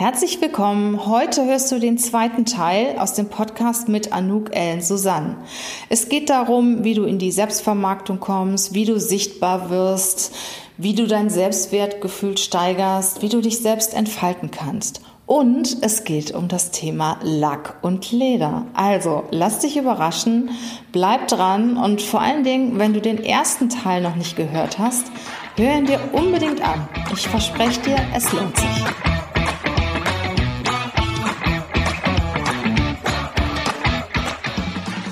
Herzlich willkommen. Heute hörst du den zweiten Teil aus dem Podcast mit Anouk Ellen Susanne. Es geht darum, wie du in die Selbstvermarktung kommst, wie du sichtbar wirst, wie du dein Selbstwertgefühl steigerst, wie du dich selbst entfalten kannst. Und es geht um das Thema Lack und Leder. Also lass dich überraschen, bleib dran und vor allen Dingen, wenn du den ersten Teil noch nicht gehört hast, hör ihn dir unbedingt an. Ich verspreche dir, es lohnt sich.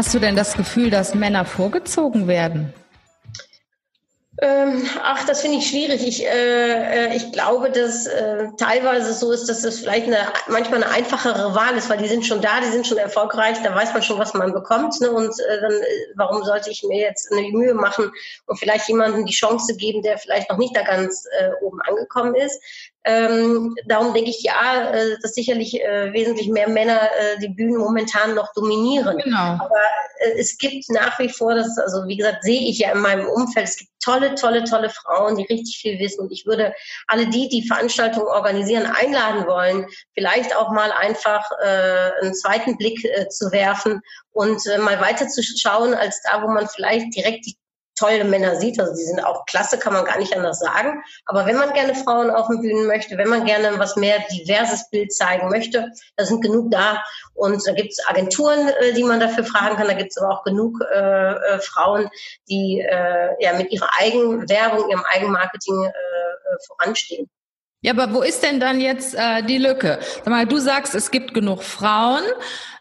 Hast du denn das Gefühl, dass Männer vorgezogen werden? Ähm, ach, das finde ich schwierig. Ich, äh, äh, ich glaube, dass äh, teilweise so ist, dass es vielleicht eine, manchmal eine einfachere Wahl ist, weil die sind schon da, die sind schon erfolgreich, da weiß man schon, was man bekommt. Ne? Und äh, dann, äh, warum sollte ich mir jetzt eine Mühe machen und vielleicht jemandem die Chance geben, der vielleicht noch nicht da ganz äh, oben angekommen ist? Ähm, darum denke ich ja, äh, dass sicherlich äh, wesentlich mehr Männer äh, die Bühnen momentan noch dominieren. Genau. Aber äh, es gibt nach wie vor, das, also wie gesagt, sehe ich ja in meinem Umfeld, es gibt tolle, tolle, tolle Frauen, die richtig viel wissen. Und ich würde alle die, die Veranstaltungen organisieren, einladen wollen, vielleicht auch mal einfach äh, einen zweiten Blick äh, zu werfen und mal weiter zu schauen, als da, wo man vielleicht direkt die tolle Männer sieht. Also die sind auch klasse, kann man gar nicht anders sagen. Aber wenn man gerne Frauen auf den Bühnen möchte, wenn man gerne was mehr diverses Bild zeigen möchte, da sind genug da. Und da gibt es Agenturen, äh, die man dafür fragen kann. Da gibt es aber auch genug äh, äh, Frauen, die äh, ja mit ihrer Eigenwerbung, ihrem Eigenmarketing äh, äh, voranstehen. Ja, aber wo ist denn dann jetzt äh, die Lücke? Sag mal, du sagst, es gibt genug Frauen,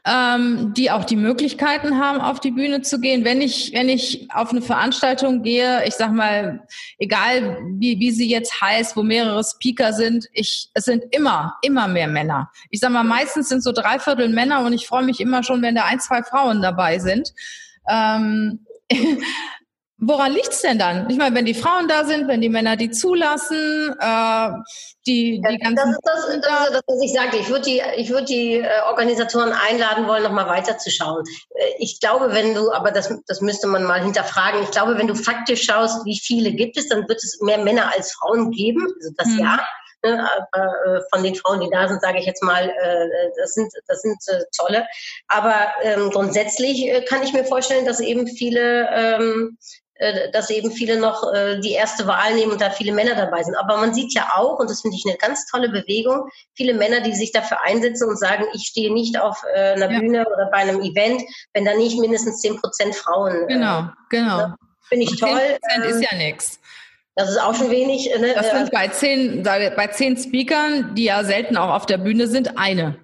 ähm, die auch die Möglichkeiten haben, auf die Bühne zu gehen. Wenn ich, wenn ich auf eine Veranstaltung gehe, ich sag mal, egal wie, wie sie jetzt heißt, wo mehrere Speaker sind, ich, es sind immer, immer mehr Männer. Ich sag mal, meistens sind so drei Viertel Männer und ich freue mich immer schon, wenn da ein, zwei Frauen dabei sind. Ähm, Woran liegt's denn dann? Ich meine, wenn die Frauen da sind, wenn die Männer die zulassen, äh, die, die ganzen. Das ist das, das, ist das was ich sage. Ich würde die, ich würde die äh, Organisatoren einladen wollen, nochmal weiterzuschauen. Äh, ich glaube, wenn du, aber das, das müsste man mal hinterfragen. Ich glaube, wenn du faktisch schaust, wie viele gibt es, dann wird es mehr Männer als Frauen geben. Also das mhm. ja. Ne, äh, von den Frauen, die da sind, sage ich jetzt mal, das sind, das sind tolle. Aber ähm, grundsätzlich kann ich mir vorstellen, dass eben viele ähm, äh, dass eben viele noch äh, die erste Wahl nehmen und da viele Männer dabei sind. Aber man sieht ja auch, und das finde ich eine ganz tolle Bewegung, viele Männer, die sich dafür einsetzen und sagen, ich stehe nicht auf äh, einer ja. Bühne oder bei einem Event, wenn da nicht mindestens zehn Prozent Frauen. Genau, genau. Ne? Finde ich toll. 10% ist ja nichts. Das ist auch schon wenig. Ne? Das sind bei zehn, bei zehn Speakern, die ja selten auch auf der Bühne sind, eine.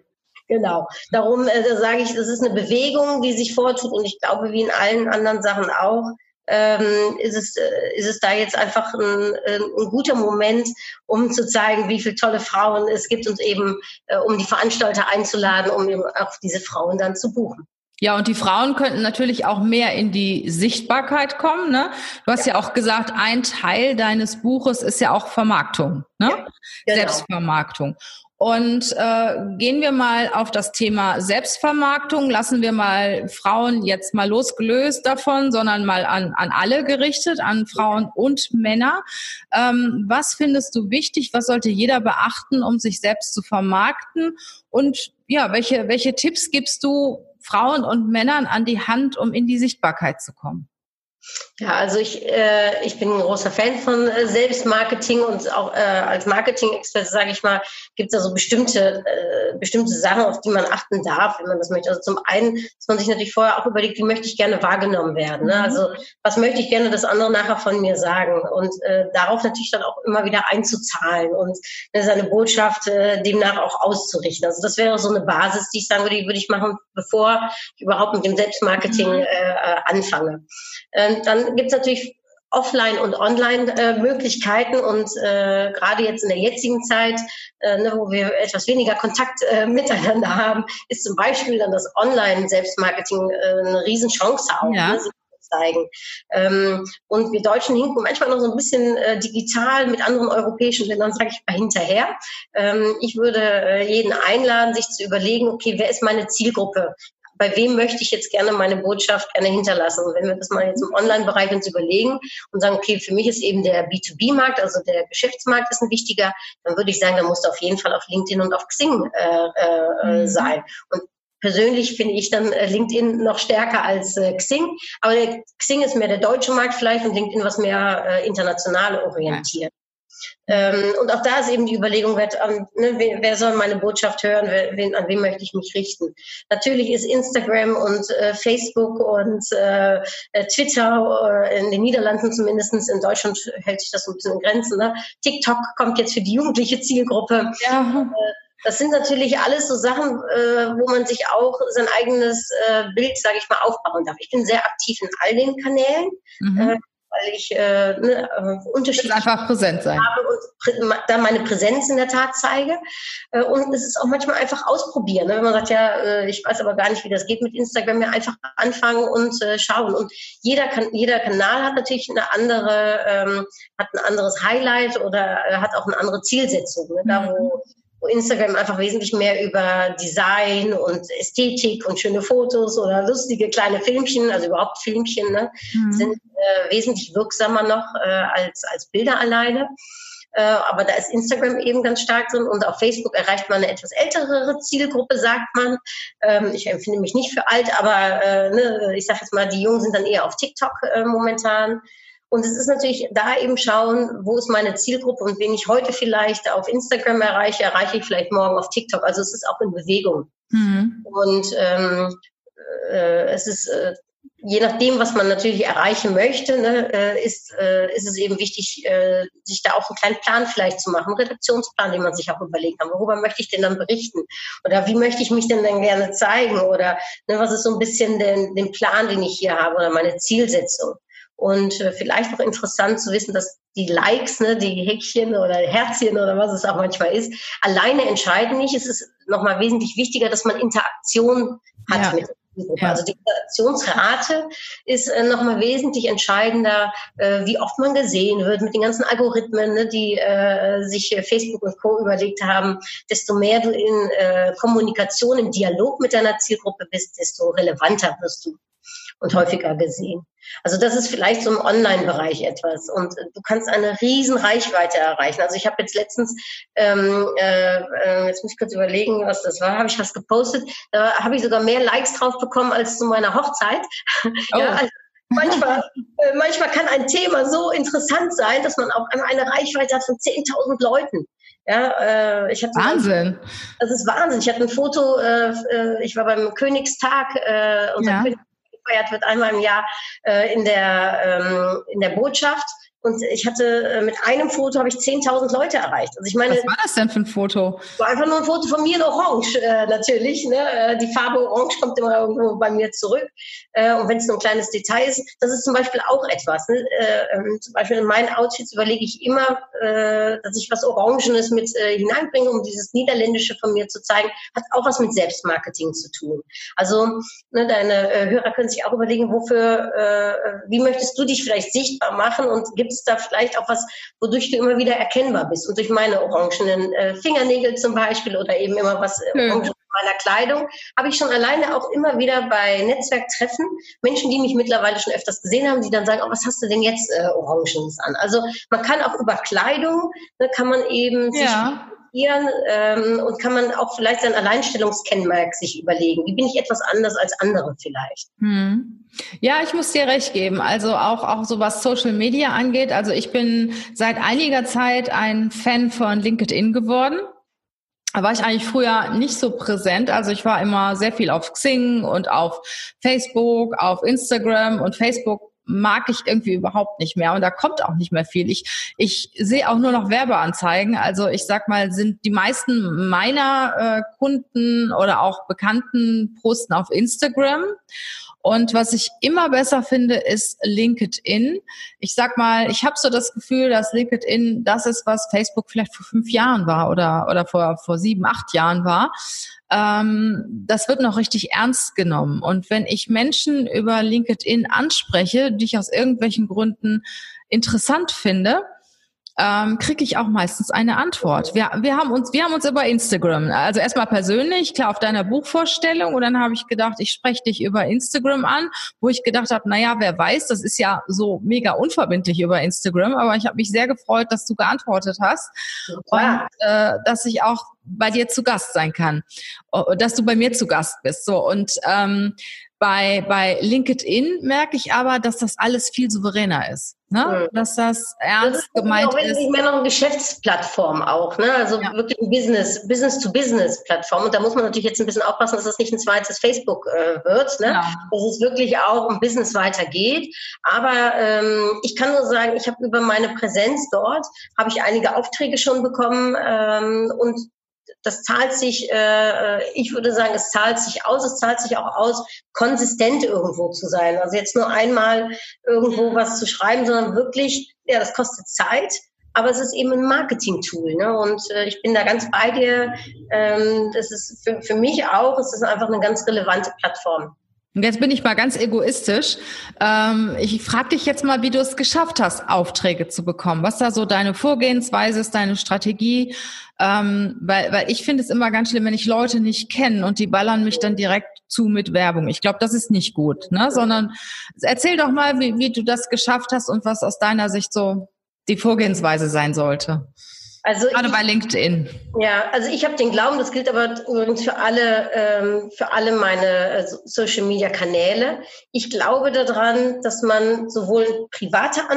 Genau. Darum äh, sage ich, das ist eine Bewegung, die sich vortut und ich glaube, wie in allen anderen Sachen auch, ähm, ist, es, äh, ist es da jetzt einfach ein, ein guter Moment, um zu zeigen, wie viele tolle Frauen es gibt und eben äh, um die Veranstalter einzuladen, um eben auch diese Frauen dann zu buchen. Ja, und die Frauen könnten natürlich auch mehr in die Sichtbarkeit kommen. Ne? Du hast ja. ja auch gesagt, ein Teil deines Buches ist ja auch Vermarktung, ne? Ja, genau. Selbstvermarktung. Und äh, gehen wir mal auf das Thema Selbstvermarktung. Lassen wir mal Frauen jetzt mal losgelöst davon, sondern mal an, an alle gerichtet, an Frauen und Männer. Ähm, was findest du wichtig? Was sollte jeder beachten, um sich selbst zu vermarkten? Und ja, welche, welche Tipps gibst du Frauen und Männern an die Hand, um in die Sichtbarkeit zu kommen? Ja, also ich, äh, ich bin ein großer Fan von äh, Selbstmarketing und auch äh, als Marketing-Experte, sage ich mal, gibt es da so bestimmte, äh, bestimmte Sachen, auf die man achten darf, wenn man das möchte. Also zum einen, dass man sich natürlich vorher auch überlegt, wie möchte ich gerne wahrgenommen werden. Ne? Mhm. Also was möchte ich gerne, dass andere nachher von mir sagen und äh, darauf natürlich dann auch immer wieder einzuzahlen und äh, seine Botschaft äh, demnach auch auszurichten. Also das wäre so eine Basis, die ich sagen würde, die würde ich machen, bevor ich überhaupt mit dem Selbstmarketing mhm. äh, äh anfange. Ähm, dann gibt es natürlich Offline- und Online-Möglichkeiten. und äh, gerade jetzt in der jetzigen Zeit, äh, ne, wo wir etwas weniger Kontakt äh, miteinander haben, ist zum Beispiel dann das Online-Selbstmarketing äh, eine Riesenchance auch. Ja. Ne? zeigen. Ähm, und wir Deutschen hinken manchmal noch so ein bisschen äh, digital mit anderen europäischen Ländern, sage ich mal, hinterher. Ähm, ich würde äh, jeden einladen, sich zu überlegen, okay, wer ist meine Zielgruppe? Bei wem möchte ich jetzt gerne meine Botschaft gerne hinterlassen? Und wenn wir das mal jetzt im Online-Bereich uns überlegen und sagen, okay, für mich ist eben der B2B-Markt, also der Geschäftsmarkt ist ein wichtiger, dann würde ich sagen, dann muss auf jeden Fall auf LinkedIn und auf Xing äh, äh, mhm. sein. Und Persönlich finde ich dann äh, LinkedIn noch stärker als äh, Xing. Aber Xing ist mehr der deutsche Markt vielleicht und LinkedIn was mehr äh, international orientiert. Ähm, und auch da ist eben die Überlegung, wer, ähm, ne, wer, wer soll meine Botschaft hören, wer, wen, an wen möchte ich mich richten. Natürlich ist Instagram und äh, Facebook und äh, äh Twitter, äh, in den Niederlanden zumindest, in Deutschland hält sich das ein bisschen in Grenzen. Ne? TikTok kommt jetzt für die jugendliche Zielgruppe. Ja. Äh, das sind natürlich alles so Sachen, äh, wo man sich auch sein eigenes äh, Bild, sage ich mal, aufbauen darf. Ich bin sehr aktiv in all den Kanälen. Mhm. Äh, weil ich äh, ne, äh, unterschiedlich einfach präsent sein. habe und da meine Präsenz in der Tat zeige. Äh, und es ist auch manchmal einfach ausprobieren. Ne? Wenn man sagt, ja, äh, ich weiß aber gar nicht, wie das geht mit Instagram, ja einfach anfangen und äh, schauen. Und jeder kann, jeder Kanal hat natürlich eine andere, ähm, hat ein anderes Highlight oder äh, hat auch eine andere Zielsetzung. Ne? Da, wo mhm wo Instagram einfach wesentlich mehr über Design und Ästhetik und schöne Fotos oder lustige kleine Filmchen, also überhaupt Filmchen, ne, mhm. sind äh, wesentlich wirksamer noch äh, als, als Bilder alleine. Äh, aber da ist Instagram eben ganz stark drin und auf Facebook erreicht man eine etwas ältere Zielgruppe, sagt man. Ähm, ich empfinde mich nicht für alt, aber äh, ne, ich sage jetzt mal, die Jungen sind dann eher auf TikTok äh, momentan. Und es ist natürlich da eben schauen, wo ist meine Zielgruppe und wen ich heute vielleicht auf Instagram erreiche, erreiche ich vielleicht morgen auf TikTok. Also es ist auch in Bewegung. Mhm. Und ähm, äh, es ist äh, je nachdem, was man natürlich erreichen möchte, ne, äh, ist, äh, ist es eben wichtig, äh, sich da auch einen kleinen Plan vielleicht zu machen, einen Redaktionsplan, den man sich auch überlegen kann. Worüber möchte ich denn dann berichten? Oder wie möchte ich mich denn dann gerne zeigen? Oder ne, was ist so ein bisschen den, den Plan, den ich hier habe oder meine Zielsetzung? Und äh, vielleicht auch interessant zu wissen, dass die Likes, ne, die Häkchen oder Herzchen oder was es auch manchmal ist, alleine entscheiden nicht. Es ist nochmal wesentlich wichtiger, dass man Interaktion hat ja. mit ja. Also die Interaktionsrate ist äh, nochmal wesentlich entscheidender, äh, wie oft man gesehen wird mit den ganzen Algorithmen, ne, die äh, sich Facebook und Co. überlegt haben. Desto mehr du in äh, Kommunikation, im Dialog mit deiner Zielgruppe bist, desto relevanter wirst du und häufiger gesehen. Also das ist vielleicht so im Online-Bereich etwas. Und du kannst eine riesen Reichweite erreichen. Also ich habe jetzt letztens, ähm, äh, äh, jetzt muss ich kurz überlegen, was das war, habe ich was gepostet. Da habe ich sogar mehr Likes drauf bekommen als zu meiner Hochzeit. Oh. ja, also manchmal, äh, manchmal kann ein Thema so interessant sein, dass man auch eine Reichweite hat von 10.000 Leuten. Ja, äh, ich hatte Wahnsinn. das ist Wahnsinn. Ich hatte ein Foto, äh, äh ich war beim Königstag, äh, unser ja. König gefeiert wird, einmal im Jahr äh, in, der, ähm, in der Botschaft. Und ich hatte äh, mit einem Foto habe ich 10.000 Leute erreicht. Also ich meine, was war das denn für ein Foto? War einfach nur ein Foto von mir in Orange äh, natürlich. Ne? Äh, die Farbe Orange kommt immer irgendwo bei mir zurück. Äh, und wenn es nur ein kleines Detail ist, das ist zum Beispiel auch etwas. Ne? Äh, ähm, zum Beispiel in meinen Outfits überlege ich immer, äh, dass ich was Orangenes mit hineinbringe, um dieses Niederländische von mir zu zeigen. Hat auch was mit Selbstmarketing zu tun. Also ne, deine Hörer können sich auch überlegen, wofür, äh, wie möchtest du dich vielleicht sichtbar machen und gibt es da vielleicht auch was, wodurch du immer wieder erkennbar bist. Und durch meine orangenen äh, Fingernägel zum Beispiel oder eben immer was äh, orangen meiner Kleidung, habe ich schon alleine auch immer wieder bei Netzwerktreffen Menschen, die mich mittlerweile schon öfters gesehen haben, die dann sagen, oh, was hast du denn jetzt äh, Orangenes an? Also man kann auch über Kleidung, ne, kann man eben ja. sich ähm, und kann man auch vielleicht sein Alleinstellungskennmerk sich überlegen. Wie bin ich etwas anders als andere vielleicht? Hm. Ja, ich muss dir recht geben. Also auch, auch so was Social Media angeht. Also ich bin seit einiger Zeit ein Fan von LinkedIn geworden. Da war ich eigentlich früher nicht so präsent. Also ich war immer sehr viel auf Xing und auf Facebook, auf Instagram und Facebook mag ich irgendwie überhaupt nicht mehr und da kommt auch nicht mehr viel. Ich, ich sehe auch nur noch Werbeanzeigen. Also ich sag mal, sind die meisten meiner äh, Kunden oder auch Bekannten posten auf Instagram. Und was ich immer besser finde, ist LinkedIn. Ich sag mal, ich habe so das Gefühl, dass LinkedIn das ist, was Facebook vielleicht vor fünf Jahren war oder, oder vor, vor sieben, acht Jahren war ähm, das wird noch richtig ernst genommen. Und wenn ich Menschen über LinkedIn anspreche, die ich aus irgendwelchen Gründen interessant finde, ähm, kriege ich auch meistens eine Antwort. Wir, wir, haben uns, wir haben uns über Instagram, also erstmal persönlich, klar auf deiner Buchvorstellung. Und dann habe ich gedacht, ich spreche dich über Instagram an, wo ich gedacht habe, naja, wer weiß, das ist ja so mega unverbindlich über Instagram, aber ich habe mich sehr gefreut, dass du geantwortet hast. Und äh, dass ich auch bei dir zu Gast sein kann, dass du bei mir zu Gast bist. So und ähm, bei, bei LinkedIn merke ich aber, dass das alles viel souveräner ist. Ne? Mhm. Dass das ernst das ist gemeint auch ist. mehr noch eine Geschäftsplattform auch, ne? Also ja. wirklich ein Business, Business-to-Business-Plattform. Und da muss man natürlich jetzt ein bisschen aufpassen, dass das nicht ein zweites Facebook äh, wird, ne? Genau. Dass es wirklich auch um Business weitergeht. Aber ähm, ich kann nur sagen, ich habe über meine Präsenz dort, habe ich einige Aufträge schon bekommen ähm, und das zahlt sich, äh, ich würde sagen, es zahlt sich aus, es zahlt sich auch aus, konsistent irgendwo zu sein. Also jetzt nur einmal irgendwo was zu schreiben, sondern wirklich, ja, das kostet Zeit, aber es ist eben ein Marketing-Tool. Ne? Und äh, ich bin da ganz bei dir. Ähm, das ist für, für mich auch, es ist einfach eine ganz relevante Plattform. Und jetzt bin ich mal ganz egoistisch. Ähm, ich frage dich jetzt mal, wie du es geschafft hast, Aufträge zu bekommen. Was da so deine Vorgehensweise ist, deine Strategie? Ähm, weil, weil ich finde es immer ganz schlimm, wenn ich Leute nicht kenne und die ballern mich dann direkt zu mit Werbung. Ich glaube, das ist nicht gut, ne? Sondern erzähl doch mal, wie, wie du das geschafft hast und was aus deiner Sicht so die Vorgehensweise sein sollte. Also Gerade ich, bei LinkedIn. Ja, also ich habe den Glauben, das gilt aber übrigens für alle, ähm, für alle meine äh, Social Media Kanäle. Ich glaube daran, dass man sowohl private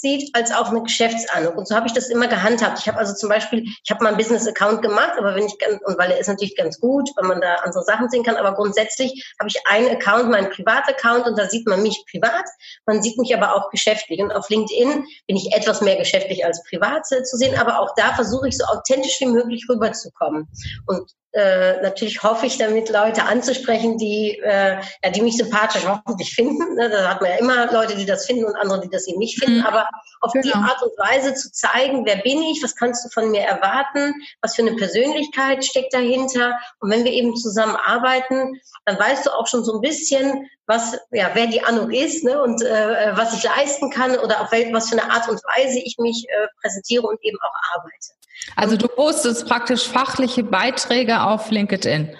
sieht, als auch eine Geschäftsahnung. Und so habe ich das immer gehandhabt. Ich habe also zum Beispiel, ich habe mal einen Business-Account gemacht, aber wenn ich ganz, und weil er ist natürlich ganz gut, weil man da andere Sachen sehen kann, aber grundsätzlich habe ich einen Account, meinen Privataccount, und da sieht man mich privat, man sieht mich aber auch geschäftlich. Und auf LinkedIn bin ich etwas mehr geschäftlich als privat zu sehen, aber auch da versuche ich so authentisch wie möglich rüberzukommen. Und äh, natürlich hoffe ich damit, Leute anzusprechen, die, äh, ja, die mich sympathisch hoffentlich finden. Ne? Da hat man ja immer Leute, die das finden und andere, die das eben nicht finden. Mhm. Aber auf genau. die Art und Weise zu zeigen, wer bin ich, was kannst du von mir erwarten, was für eine Persönlichkeit steckt dahinter. Und wenn wir eben zusammenarbeiten, dann weißt du auch schon so ein bisschen, was, ja, wer die Anno ist ne? und äh, was ich leisten kann oder auf wel, was für eine Art und Weise ich mich äh, präsentiere und eben auch arbeite. Also du postest praktisch fachliche Beiträge auf LinkedIn.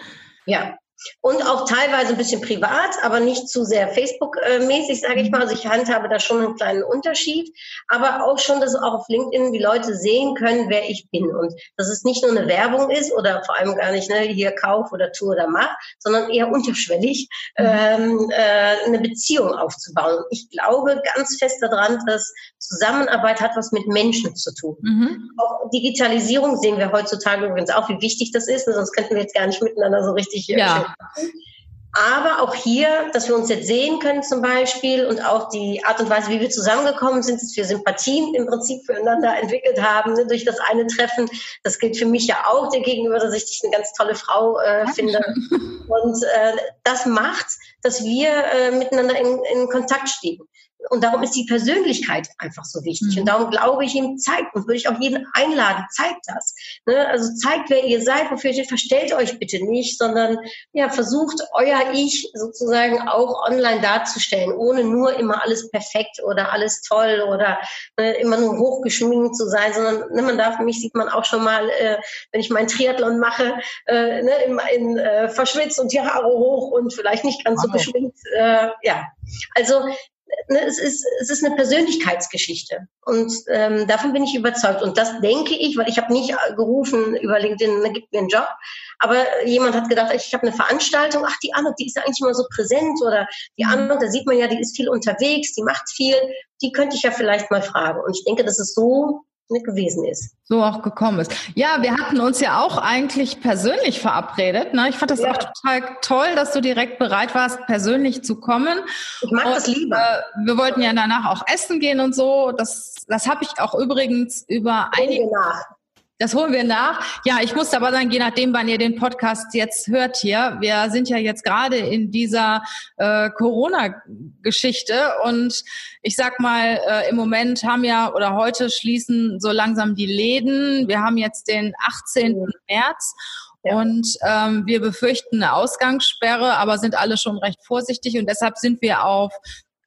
Ja, und auch teilweise ein bisschen privat, aber nicht zu sehr Facebook-mäßig, sage ich mal. Also ich handhabe da schon einen kleinen Unterschied, aber auch schon, dass auch auf LinkedIn die Leute sehen können, wer ich bin und dass es nicht nur eine Werbung ist oder vor allem gar nicht ne, hier kauf oder tu oder mach, sondern eher unterschwellig mhm. ähm, äh, eine Beziehung aufzubauen. Ich glaube ganz fest daran, dass Zusammenarbeit hat was mit Menschen zu tun. Mhm. Auch Digitalisierung sehen wir heutzutage übrigens auch, wie wichtig das ist, sonst könnten wir jetzt gar nicht miteinander so richtig äh, ja. Aber auch hier, dass wir uns jetzt sehen können zum Beispiel und auch die Art und Weise, wie wir zusammengekommen sind, dass wir Sympathien im Prinzip füreinander entwickelt haben ne, durch das eine Treffen. Das gilt für mich ja auch dir gegenüber, dass ich dich eine ganz tolle Frau äh, finde. Und äh, das macht, dass wir äh, miteinander in, in Kontakt stehen. Und darum ist die Persönlichkeit einfach so wichtig. Mhm. Und darum glaube ich ihm, zeigt und würde ich auch jeden einladen, zeigt das. Ne? Also zeigt, wer ihr seid, wofür ihr steht, verstellt euch bitte nicht, sondern ja, versucht euer Ich sozusagen auch online darzustellen, ohne nur immer alles perfekt oder alles toll oder ne, immer nur hochgeschminkt zu sein, sondern ne, man darf, mich sieht man auch schon mal, äh, wenn ich meinen Triathlon mache, äh, ne, in, in äh, verschwitzt und die Haare hoch und vielleicht nicht ganz so geschminkt. Äh, ja, also ne, es, ist, es ist eine Persönlichkeitsgeschichte. Und ähm, davon bin ich überzeugt. Und das denke ich, weil ich habe nicht gerufen über LinkedIn, ne, gibt mir einen Job. Aber jemand hat gedacht, ich habe eine Veranstaltung, ach, die Anne, die ist ja eigentlich immer so präsent. Oder die mhm. Anne, da sieht man ja, die ist viel unterwegs, die macht viel. Die könnte ich ja vielleicht mal fragen. Und ich denke, das ist so gewesen ist. So auch gekommen ist. Ja, wir hatten uns ja auch eigentlich persönlich verabredet. Ne? Ich fand das ja. auch total toll, dass du direkt bereit warst, persönlich zu kommen. Ich mag und, das lieber. Äh, wir wollten ja danach auch essen gehen und so. Das, das habe ich auch übrigens über einige. Das holen wir nach. Ja, ich muss aber sagen, je nachdem, wann ihr den Podcast jetzt hört hier, wir sind ja jetzt gerade in dieser äh, Corona-Geschichte und ich sag mal, äh, im Moment haben ja oder heute schließen so langsam die Läden. Wir haben jetzt den 18. Mhm. März und ähm, wir befürchten eine Ausgangssperre, aber sind alle schon recht vorsichtig und deshalb sind wir auf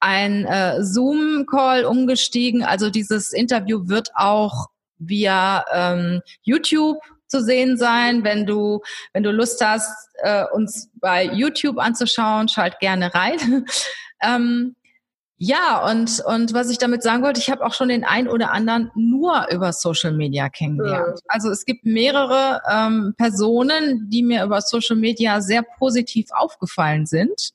ein äh, Zoom-Call umgestiegen. Also dieses Interview wird auch via ähm, YouTube zu sehen sein. Wenn du, wenn du Lust hast, äh, uns bei YouTube anzuschauen, schalt gerne rein. ähm, ja, und, und was ich damit sagen wollte, ich habe auch schon den ein oder anderen nur über Social Media kennengelernt. Also es gibt mehrere ähm, Personen, die mir über Social Media sehr positiv aufgefallen sind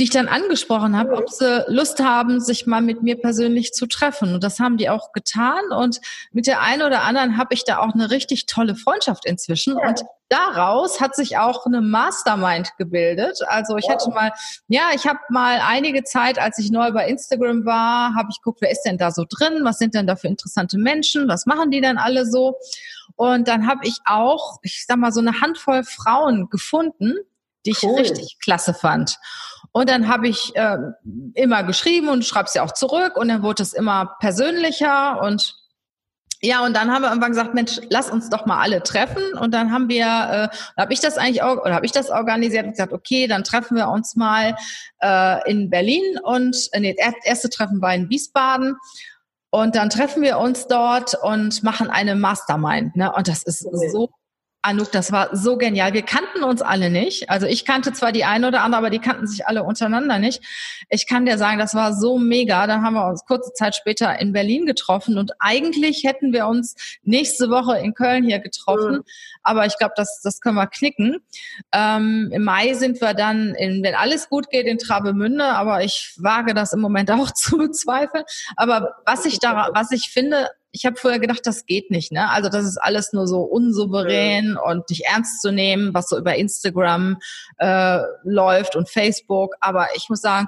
die ich dann angesprochen habe, ob sie Lust haben, sich mal mit mir persönlich zu treffen. Und das haben die auch getan. Und mit der einen oder anderen habe ich da auch eine richtig tolle Freundschaft inzwischen. Ja. Und daraus hat sich auch eine Mastermind gebildet. Also ich hatte mal, ja, ich habe mal einige Zeit, als ich neu bei Instagram war, habe ich geguckt, wer ist denn da so drin? Was sind denn da für interessante Menschen? Was machen die denn alle so? Und dann habe ich auch, ich sag mal, so eine Handvoll Frauen gefunden, die ich cool. richtig klasse fand. Und dann habe ich äh, immer geschrieben und schreibe sie auch zurück und dann wurde es immer persönlicher und ja, und dann haben wir irgendwann gesagt, Mensch, lass uns doch mal alle treffen. Und dann haben wir, äh, habe ich das eigentlich auch, oder habe ich das organisiert und gesagt, okay, dann treffen wir uns mal äh, in Berlin und äh, nee, das erste Treffen war in Wiesbaden. Und dann treffen wir uns dort und machen eine Mastermind. Ne? Und das ist so Anouk, das war so genial. Wir kannten uns alle nicht. Also ich kannte zwar die eine oder andere, aber die kannten sich alle untereinander nicht. Ich kann dir sagen, das war so mega. Da haben wir uns kurze Zeit später in Berlin getroffen und eigentlich hätten wir uns nächste Woche in Köln hier getroffen. Mhm. Aber ich glaube, das, das können wir knicken. Ähm, Im Mai sind wir dann, in, wenn alles gut geht, in Travemünde. Aber ich wage das im Moment auch zu bezweifeln. Aber was ich da, was ich finde, ich habe vorher gedacht, das geht nicht, ne? Also das ist alles nur so unsouverän ja. und nicht ernst zu nehmen, was so über Instagram äh, läuft und Facebook. Aber ich muss sagen,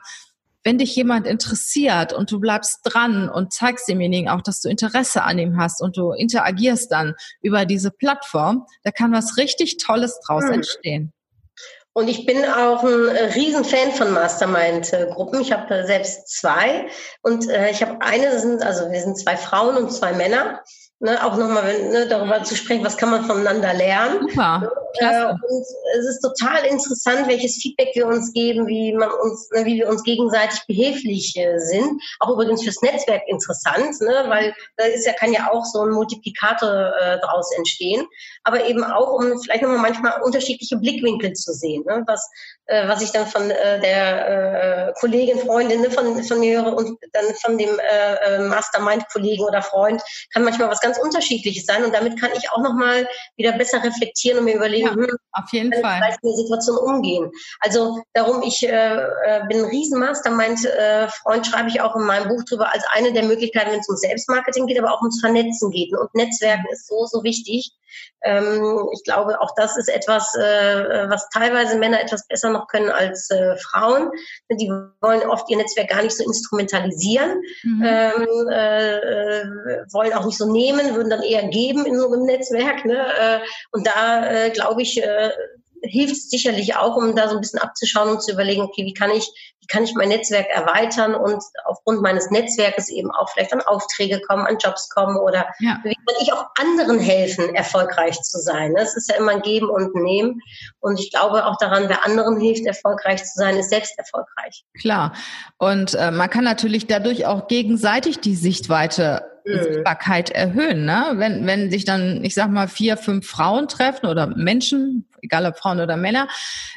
wenn dich jemand interessiert und du bleibst dran und zeigst demjenigen auch, dass du Interesse an ihm hast und du interagierst dann über diese Plattform, da kann was richtig Tolles draus hm. entstehen. Und ich bin auch ein äh, Riesenfan von Mastermind-Gruppen. Ich habe äh, selbst zwei. Und äh, ich habe eine, sind, also wir sind zwei Frauen und zwei Männer ne, auch nochmal ne, darüber zu sprechen, was kann man voneinander lernen. Super. Äh, und es ist total interessant, welches Feedback wir uns geben, wie man uns, ne, wie wir uns gegenseitig behilflich äh, sind. Auch übrigens fürs Netzwerk interessant, ne, weil da ist ja, kann ja auch so ein Multiplikator äh, daraus entstehen. Aber eben auch, um vielleicht nochmal manchmal unterschiedliche Blickwinkel zu sehen, ne, was, äh, was ich dann von äh, der äh, Kollegin, Freundin ne, von, von mir höre und dann von dem Mastermind-Kollegen oder Freund, kann manchmal was ganz ganz unterschiedliches sein und damit kann ich auch nochmal wieder besser reflektieren und mir überlegen, ja, hm, auf jeden Fall. mit der Situation umgehen. Also darum, ich äh, äh, bin ein riesen Mastermind-Freund, äh, schreibe ich auch in meinem Buch drüber, als eine der Möglichkeiten, wenn es um Selbstmarketing geht, aber auch ums Vernetzen geht. Und Netzwerken ist so, so wichtig. Ähm, ich glaube, auch das ist etwas, äh, was teilweise Männer etwas besser noch können als äh, Frauen. Die wollen oft ihr Netzwerk gar nicht so instrumentalisieren, mhm. ähm, äh, äh wollen auch nicht so nehmen, würden dann eher geben in so einem Netzwerk. Ne? Äh, und da äh, glaube ich, hilft es sicherlich auch, um da so ein bisschen abzuschauen und zu überlegen, okay, wie kann ich, wie kann ich mein Netzwerk erweitern und aufgrund meines Netzwerkes eben auch vielleicht an Aufträge kommen, an Jobs kommen oder ja. wie kann ich auch anderen helfen, erfolgreich zu sein. Das ist ja immer ein Geben und ein Nehmen. Und ich glaube auch daran, wer anderen hilft, erfolgreich zu sein, ist selbst erfolgreich. Klar. Und äh, man kann natürlich dadurch auch gegenseitig die Sichtweite. Sichtbarkeit erhöhen. Ne? Wenn, wenn sich dann, ich sag mal, vier, fünf Frauen treffen oder Menschen, egal ob Frauen oder Männer,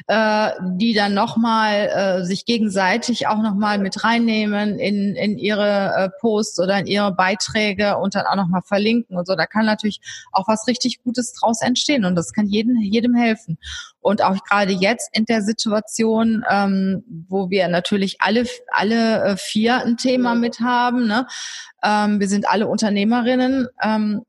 äh, die dann nochmal äh, sich gegenseitig auch nochmal mit reinnehmen in, in ihre äh, Posts oder in ihre Beiträge und dann auch nochmal verlinken und so. Da kann natürlich auch was richtig Gutes draus entstehen und das kann jedem, jedem helfen. Und auch gerade jetzt in der Situation, ähm, wo wir natürlich alle, alle äh, vier ein Thema mit haben, ne? ähm, wir sind alle Unternehmerinnen, ähm,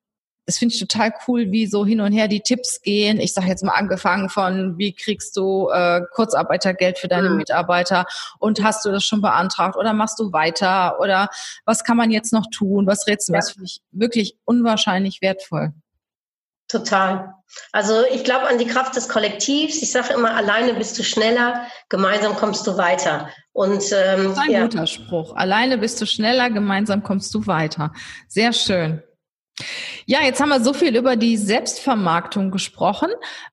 das finde ich total cool, wie so hin und her die Tipps gehen. Ich sage jetzt mal angefangen von, wie kriegst du äh, Kurzarbeitergeld für deine mhm. Mitarbeiter und hast du das schon beantragt oder machst du weiter oder was kann man jetzt noch tun? Was rätst du? Ja. Das finde ich wirklich unwahrscheinlich wertvoll. Total. Also ich glaube an die Kraft des Kollektivs. Ich sage immer, alleine bist du schneller, gemeinsam kommst du weiter. Und ähm, das ist ein ja. guter Spruch. Alleine bist du schneller, gemeinsam kommst du weiter. Sehr schön. Ja, jetzt haben wir so viel über die Selbstvermarktung gesprochen.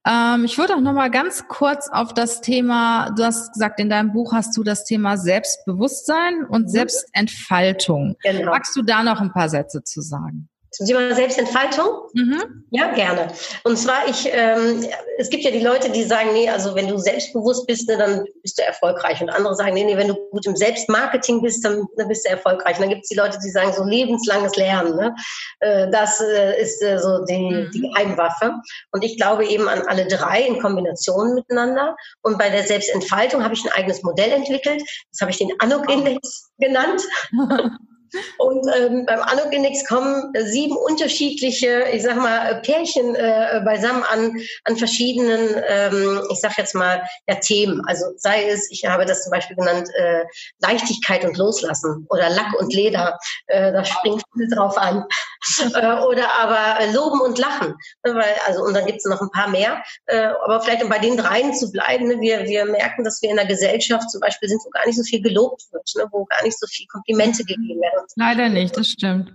Ähm, ich würde auch noch mal ganz kurz auf das Thema, du hast gesagt, in deinem Buch hast du das Thema Selbstbewusstsein und mhm. Selbstentfaltung. Genau. Magst du da noch ein paar Sätze zu sagen? Zum Thema Selbstentfaltung? Mhm. Ja, gerne. Und zwar, ich, ähm, es gibt ja die Leute, die sagen, nee, also wenn du selbstbewusst bist, ne, dann bist du erfolgreich. Und andere sagen, nee, nee, wenn du gut im Selbstmarketing bist, dann, dann bist du erfolgreich. Und dann gibt es die Leute, die sagen, so lebenslanges Lernen. Ne? Äh, das äh, ist äh, so die, mhm. die Geheimwaffe. Und ich glaube eben an alle drei in Kombination miteinander. Und bei der Selbstentfaltung habe ich ein eigenes Modell entwickelt. Das habe ich den Anuk-Index genannt. Und ähm, beim Anogenix kommen sieben unterschiedliche, ich sag mal, Pärchen äh, beisammen an, an verschiedenen, ähm, ich sag jetzt mal, ja, Themen. Also sei es, ich habe das zum Beispiel genannt, äh, Leichtigkeit und Loslassen oder Lack und Leder. Äh, da springt viel drauf an. äh, oder aber Loben und Lachen. Weil, also, und dann gibt es noch ein paar mehr. Äh, aber vielleicht um bei den dreien zu bleiben, ne, wir, wir merken, dass wir in einer Gesellschaft zum Beispiel sind, wo gar nicht so viel gelobt wird, ne, wo gar nicht so viel Komplimente gegeben werden Leider nicht, das stimmt.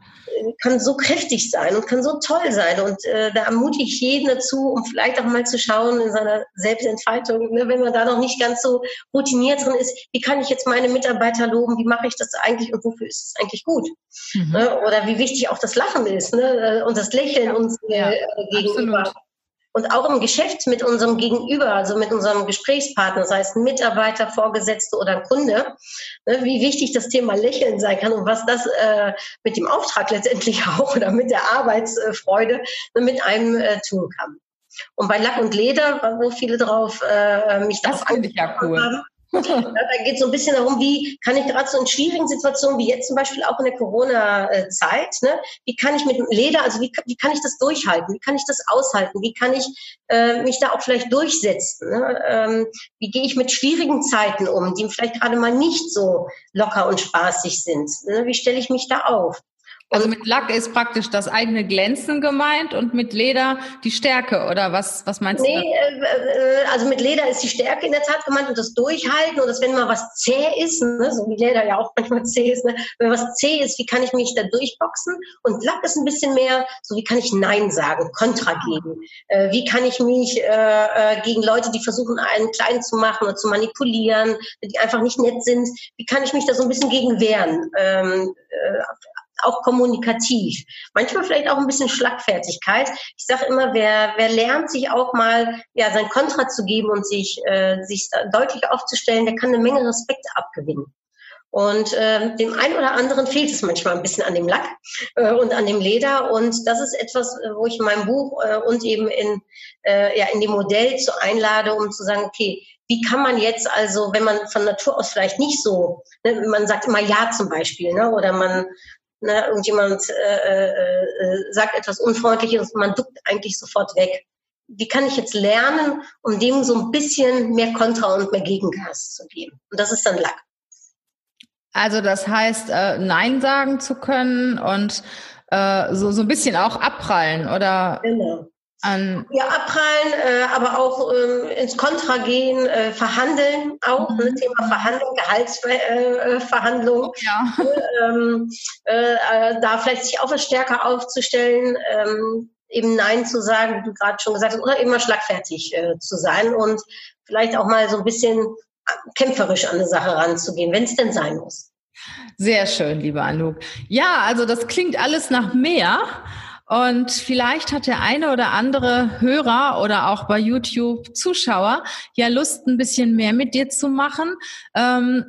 Kann so kräftig sein und kann so toll sein. Und äh, da ermutige ich jeden dazu, um vielleicht auch mal zu schauen in seiner Selbstentfaltung, ne, wenn man da noch nicht ganz so routiniert drin ist, wie kann ich jetzt meine Mitarbeiter loben, wie mache ich das eigentlich und wofür ist es eigentlich gut? Mhm. Ne? Oder wie wichtig auch das Lachen ist ne? und das Lächeln uns äh, gegenüber. Absolut und auch im Geschäft mit unserem Gegenüber, also mit unserem Gesprächspartner, sei es ein Mitarbeiter, Vorgesetzte oder ein Kunde, ne, wie wichtig das Thema Lächeln sein kann und was das äh, mit dem Auftrag letztendlich auch oder mit der Arbeitsfreude ne, mit einem äh, tun kann. Und bei Lack und Leder, wo viele drauf äh, mich das finde ich ja cool. Haben, da geht es so ein bisschen darum, wie kann ich gerade so in schwierigen Situationen, wie jetzt zum Beispiel auch in der Corona-Zeit, ne, wie kann ich mit Leder, also wie, wie kann ich das durchhalten, wie kann ich das aushalten, wie kann ich äh, mich da auch vielleicht durchsetzen, ne? ähm, wie gehe ich mit schwierigen Zeiten um, die vielleicht gerade mal nicht so locker und spaßig sind, ne? wie stelle ich mich da auf. Also mit Lack ist praktisch das eigene Glänzen gemeint und mit Leder die Stärke oder was, was meinst nee, du? Nee, äh, also mit Leder ist die Stärke in der Tat gemeint und das Durchhalten und dass wenn mal was zäh ist, ne, so wie Leder ja auch manchmal zäh ist, ne, wenn was zäh ist, wie kann ich mich da durchboxen? Und Lack ist ein bisschen mehr, so wie kann ich Nein sagen, Kontra geben? Äh, wie kann ich mich äh, äh, gegen Leute, die versuchen, einen klein zu machen oder zu manipulieren, die einfach nicht nett sind, wie kann ich mich da so ein bisschen gegen wehren? Ähm, äh, auch kommunikativ. Manchmal vielleicht auch ein bisschen Schlagfertigkeit. Ich sage immer, wer, wer lernt, sich auch mal ja, sein Kontra zu geben und sich, äh, sich deutlich aufzustellen, der kann eine Menge Respekt abgewinnen. Und äh, dem einen oder anderen fehlt es manchmal ein bisschen an dem Lack äh, und an dem Leder. Und das ist etwas, äh, wo ich in meinem Buch äh, und eben in, äh, ja, in dem Modell zu einlade, um zu sagen, okay, wie kann man jetzt also, wenn man von Natur aus vielleicht nicht so, ne, man sagt immer Ja zum Beispiel, ne, oder man Ne, irgendjemand äh, äh, äh, sagt etwas Unfreundliches und man duckt eigentlich sofort weg. Wie kann ich jetzt lernen, um dem so ein bisschen mehr Kontra und mehr Gegengas zu geben? Und das ist dann Lack. Also das heißt, äh, Nein sagen zu können und äh, so, so ein bisschen auch abprallen, oder? Genau. An ja, abprallen, äh, aber auch ähm, ins Kontra gehen, äh, verhandeln auch, ne, mhm. ne, Thema Verhandlung, Gehaltsverhandlung. Äh, ja. ähm, äh, äh, da vielleicht sich auch stärker aufzustellen, ähm, eben Nein zu sagen, wie du gerade schon gesagt hast, oder immer schlagfertig äh, zu sein und vielleicht auch mal so ein bisschen kämpferisch an eine Sache ranzugehen, wenn es denn sein muss. Sehr schön, lieber Anouk. Ja, also das klingt alles nach mehr. Und vielleicht hat der eine oder andere Hörer oder auch bei YouTube Zuschauer ja Lust, ein bisschen mehr mit dir zu machen. Ähm,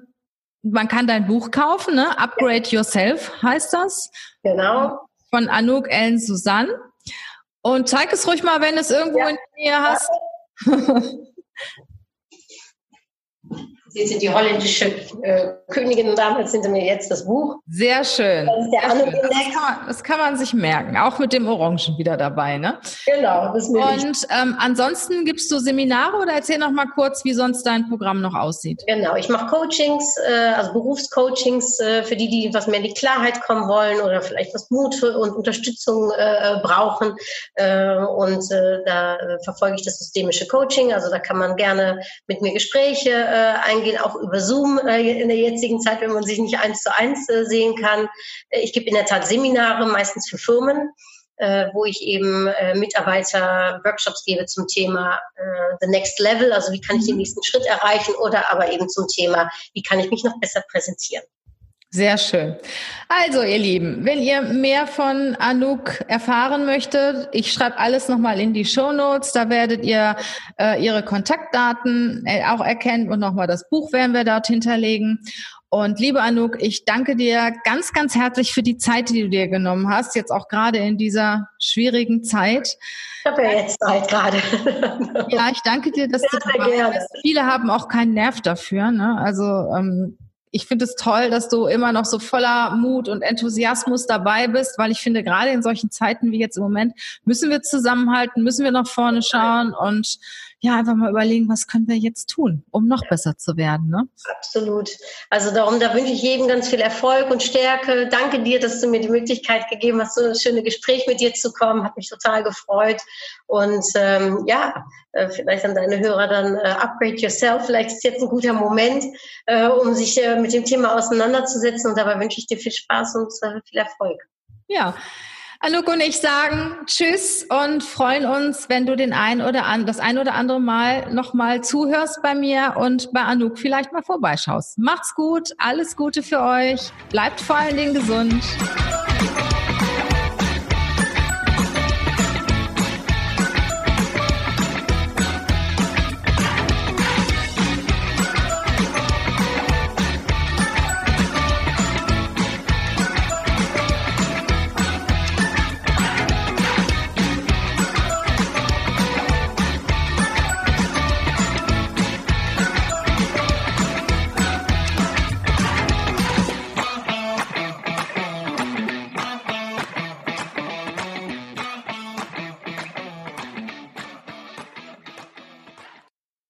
man kann dein Buch kaufen, ne? Upgrade Yourself heißt das. Genau. Von Anouk Ellen Susanne. Und zeig es ruhig mal, wenn es irgendwo ja. in Nähe hast. Sie sind die holländische äh, Königin damals hinter mir jetzt das Buch. Sehr schön. Das, Sehr schön. Das, kann man, das, kann man, sich merken, auch mit dem Orangen wieder dabei, ne? Genau. Das Und ähm, ansonsten gibst du Seminare oder erzähl noch mal kurz, wie sonst dein Programm noch aussieht. Genau, ich mache Coachings, äh, also Berufscoachings äh, für die, die was mehr in die Klarheit kommen wollen oder vielleicht was Mut und Unterstützung äh, brauchen. Äh, und äh, da verfolge ich das systemische Coaching. Also da kann man gerne mit mir Gespräche äh, eingehen, auch über Zoom äh, in der jetzigen Zeit, wenn man sich nicht eins zu eins äh, sehen kann. Äh, ich gebe in der Tat Seminare, meistens für Firmen, wo ich eben Mitarbeiter Workshops gebe zum Thema The Next Level, also wie kann ich den mhm. nächsten Schritt erreichen oder aber eben zum Thema, wie kann ich mich noch besser präsentieren. Sehr schön. Also, ihr Lieben, wenn ihr mehr von Anouk erfahren möchtet, ich schreibe alles nochmal in die Show Notes. Da werdet ihr äh, ihre Kontaktdaten äh, auch erkennen und nochmal das Buch werden wir dort hinterlegen. Und liebe Anouk, ich danke dir ganz, ganz herzlich für die Zeit, die du dir genommen hast, jetzt auch gerade in dieser schwierigen Zeit. Ich habe ja jetzt Zeit gerade. ja, ich danke dir, dass sehr, du dabei bist. Viele haben auch keinen Nerv dafür. Ne? Also ähm, ich finde es toll, dass du immer noch so voller Mut und Enthusiasmus dabei bist, weil ich finde, gerade in solchen Zeiten wie jetzt im Moment müssen wir zusammenhalten, müssen wir nach vorne schauen und ja, einfach mal überlegen, was können wir jetzt tun, um noch besser zu werden. Ne? Absolut. Also darum, da wünsche ich jedem ganz viel Erfolg und Stärke. Danke dir, dass du mir die Möglichkeit gegeben hast, so ein schönes Gespräch mit dir zu kommen. Hat mich total gefreut. Und ähm, ja, äh, vielleicht an deine Hörer dann äh, Upgrade Yourself. Vielleicht ist jetzt ein guter Moment, äh, um sich äh, mit dem Thema auseinanderzusetzen. Und dabei wünsche ich dir viel Spaß und äh, viel Erfolg. Ja, Anouk und ich sagen Tschüss und freuen uns, wenn du den ein oder an, das ein oder andere Mal nochmal zuhörst bei mir und bei Anouk vielleicht mal vorbeischaust. Macht's gut, alles Gute für euch, bleibt vor allen Dingen gesund.